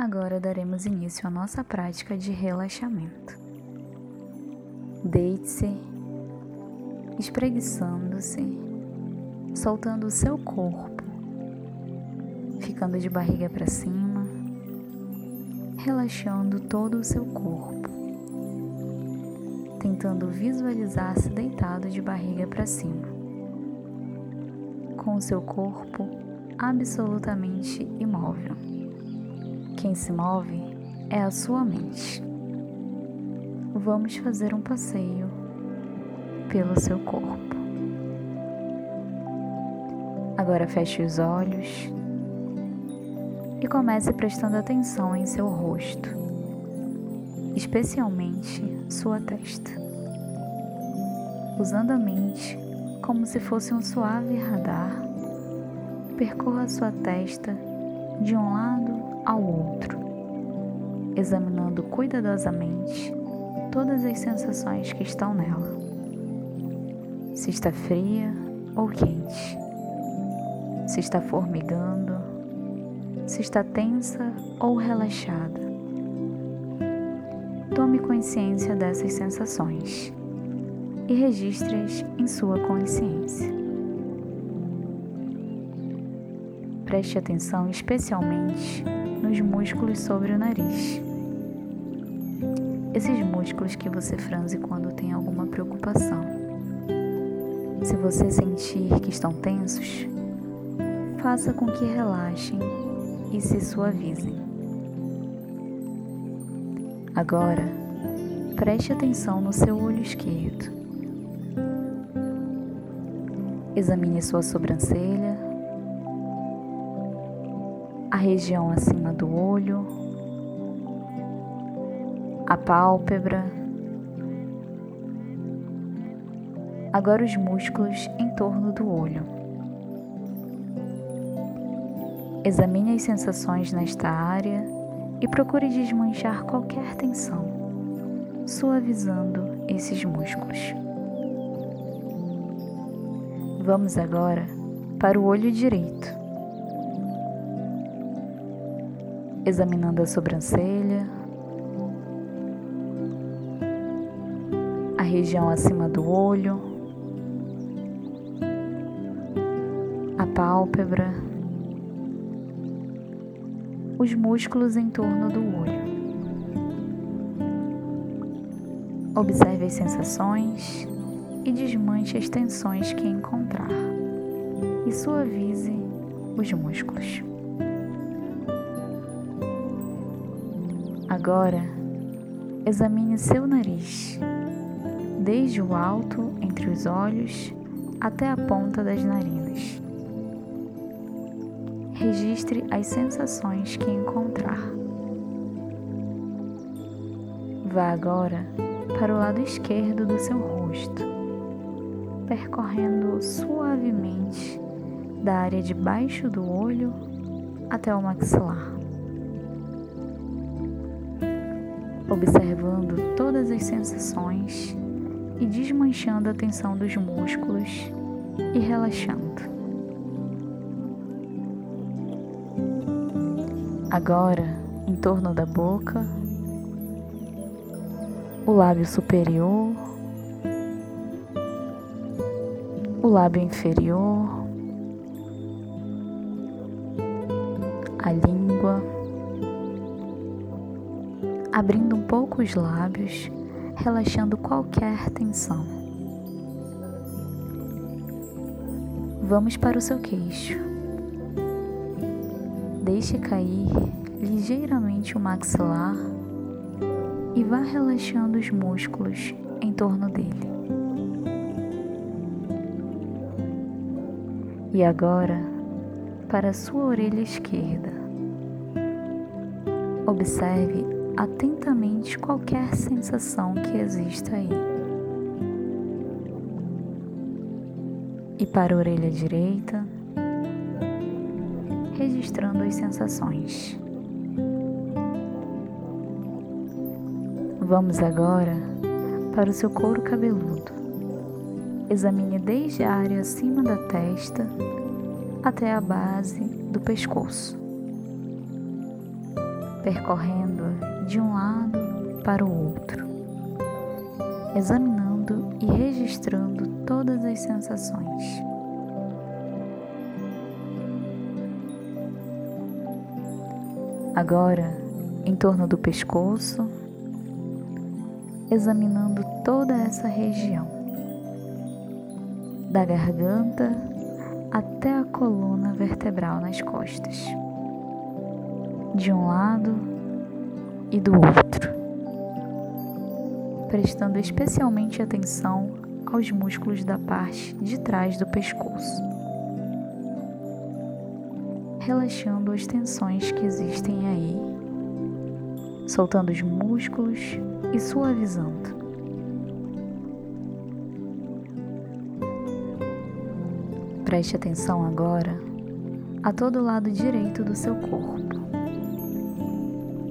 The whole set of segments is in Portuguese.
Agora daremos início à nossa prática de relaxamento. Deite-se, espreguiçando-se, soltando o seu corpo, ficando de barriga para cima, relaxando todo o seu corpo, tentando visualizar-se deitado de barriga para cima, com o seu corpo absolutamente imóvel. Quem se move é a sua mente. Vamos fazer um passeio pelo seu corpo. Agora feche os olhos e comece prestando atenção em seu rosto, especialmente sua testa. Usando a mente como se fosse um suave radar, percorra sua testa de um lado ao outro, examinando cuidadosamente todas as sensações que estão nela. Se está fria ou quente, se está formigando, se está tensa ou relaxada. Tome consciência dessas sensações e registre-as em sua consciência. Preste atenção especialmente nos músculos sobre o nariz. Esses músculos que você franze quando tem alguma preocupação. Se você sentir que estão tensos, faça com que relaxem e se suavizem. Agora, preste atenção no seu olho esquerdo. Examine sua sobrancelha a região acima do olho, a pálpebra. Agora os músculos em torno do olho. Examine as sensações nesta área e procure desmanchar qualquer tensão, suavizando esses músculos. Vamos agora para o olho direito. Examinando a sobrancelha, a região acima do olho, a pálpebra, os músculos em torno do olho. Observe as sensações e desmanche as tensões que encontrar e suavize os músculos. Agora, examine seu nariz, desde o alto entre os olhos até a ponta das narinas. Registre as sensações que encontrar. Vá agora para o lado esquerdo do seu rosto, percorrendo suavemente da área de baixo do olho até o maxilar. Observando todas as sensações e desmanchando a tensão dos músculos e relaxando. Agora, em torno da boca, o lábio superior, o lábio inferior, a língua abrindo um pouco os lábios, relaxando qualquer tensão. Vamos para o seu queixo. Deixe cair ligeiramente o maxilar e vá relaxando os músculos em torno dele. E agora, para a sua orelha esquerda. Observe atentamente qualquer sensação que exista aí. E para a orelha direita, registrando as sensações. Vamos agora para o seu couro cabeludo. Examine desde a área acima da testa até a base do pescoço. percorrendo de um lado para o outro, examinando e registrando todas as sensações. Agora, em torno do pescoço, examinando toda essa região, da garganta até a coluna vertebral nas costas, de um lado e do outro, prestando especialmente atenção aos músculos da parte de trás do pescoço, relaxando as tensões que existem aí, soltando os músculos e suavizando. Preste atenção agora a todo o lado direito do seu corpo.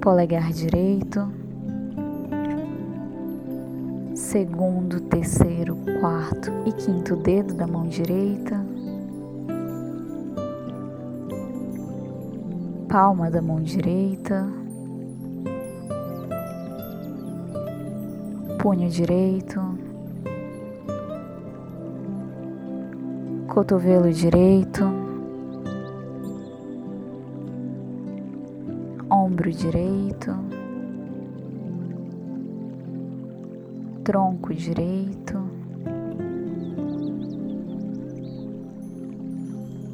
Polegar direito, segundo, terceiro, quarto e quinto dedo da mão direita, palma da mão direita, punho direito, cotovelo direito, ombro direito, tronco direito,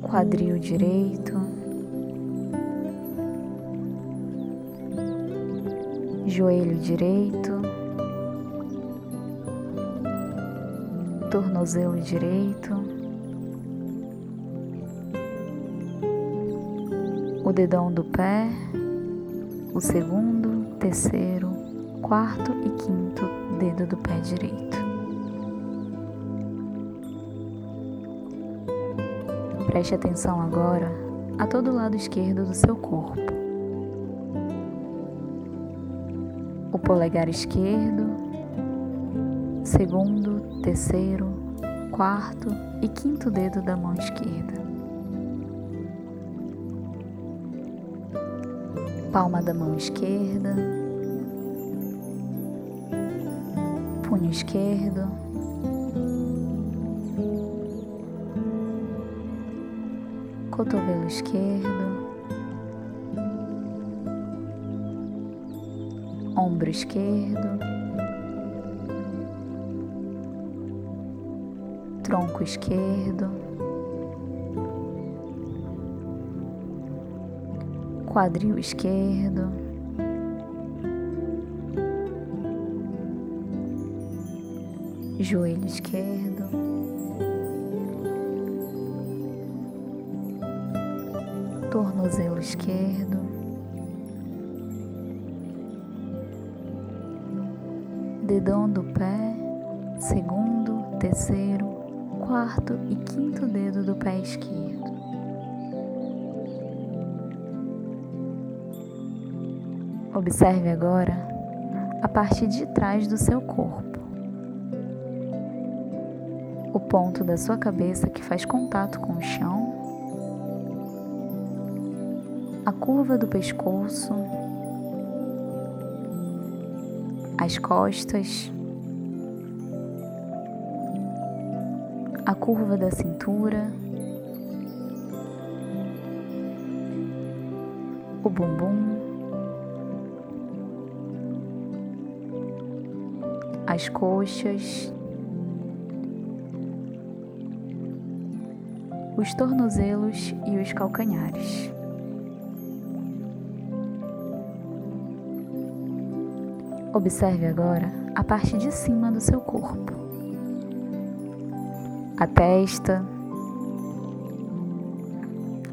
quadril direito, joelho direito, tornozelo direito. o dedão do pé, o segundo, terceiro, quarto e quinto dedo do pé direito. Preste atenção agora a todo o lado esquerdo do seu corpo. O polegar esquerdo, segundo, terceiro, quarto e quinto dedo da mão esquerda. Palma da mão esquerda, punho esquerdo, cotovelo esquerdo, ombro esquerdo, tronco esquerdo. Quadril esquerdo, joelho esquerdo, tornozelo esquerdo, dedão do pé, segundo, terceiro, quarto e quinto dedo do pé esquerdo. Observe agora a parte de trás do seu corpo. O ponto da sua cabeça que faz contato com o chão. A curva do pescoço. As costas. A curva da cintura. O bumbum. As coxas, os tornozelos e os calcanhares. Observe agora a parte de cima do seu corpo, a testa,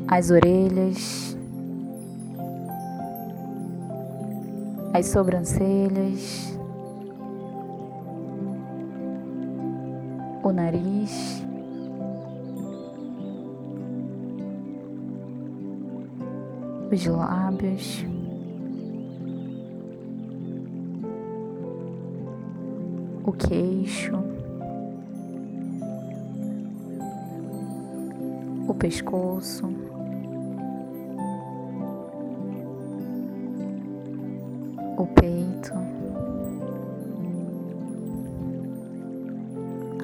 as orelhas, as sobrancelhas, o nariz. Os lábios, o queixo, o pescoço,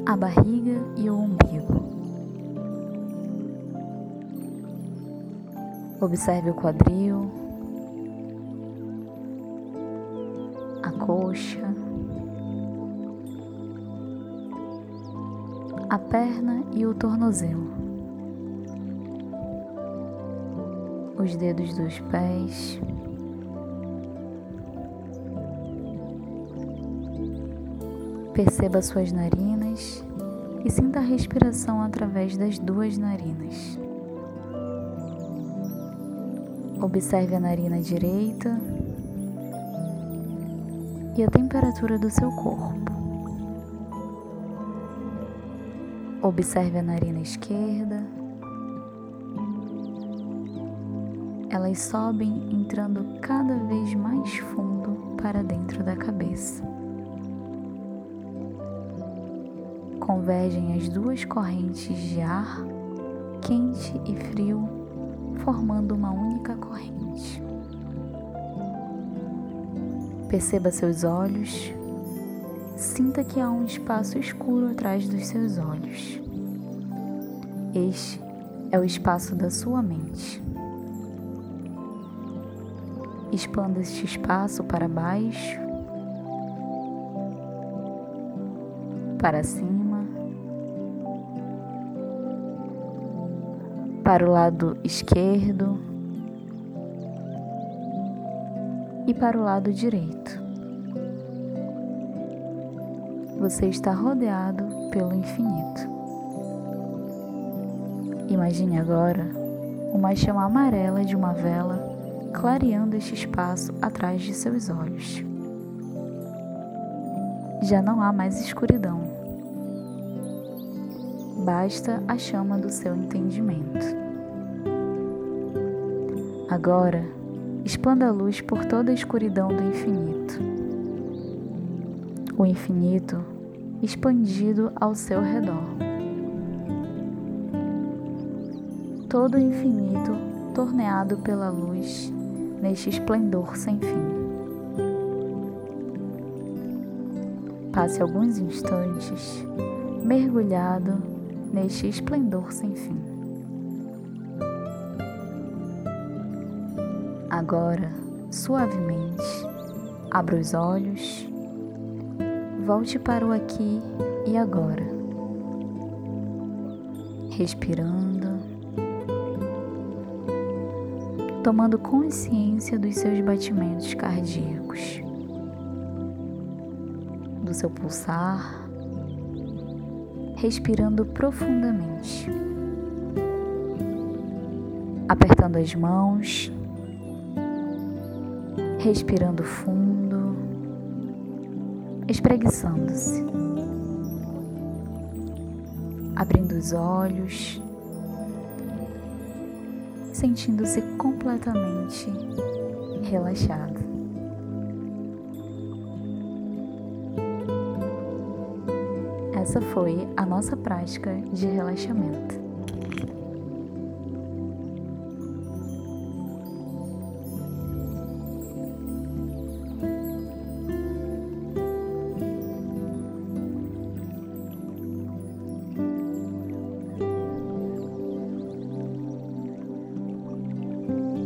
a barriga e o umbigo. Observe o quadril, a coxa, a perna e o tornozelo, os dedos dos pés. Perceba suas narinas e sinta a respiração através das duas narinas. Observe a narina direita e a temperatura do seu corpo. Observe a narina esquerda. Elas sobem entrando cada vez mais fundo para dentro da cabeça. Convergem as duas correntes de ar, quente e frio, formando uma única corrente. Perceba seus olhos, sinta que há um espaço escuro atrás dos seus olhos. Este é o espaço da sua mente. Expanda este espaço para baixo, para cima para o lado esquerdo e para o lado direito. Você está rodeado pelo infinito. Imagine agora uma chama amarela de uma vela clareando este espaço atrás de seus olhos. Já não há mais escuridão basta a chama do seu entendimento. Agora, expanda a luz por toda a escuridão do infinito. O infinito expandido ao seu redor. Todo o infinito torneado pela luz neste esplendor sem fim. Passe alguns instantes mergulhado neste esplendor sem fim. Agora, suavemente, abra os olhos, volte para o aqui e agora, respirando, tomando consciência dos seus batimentos cardíacos, do seu pulsar respirando profundamente, apertando as mãos, respirando fundo, espreguiçando-se, abrindo os olhos, sentindo-se completamente relaxado. Essa foi a nossa prática de relaxamento.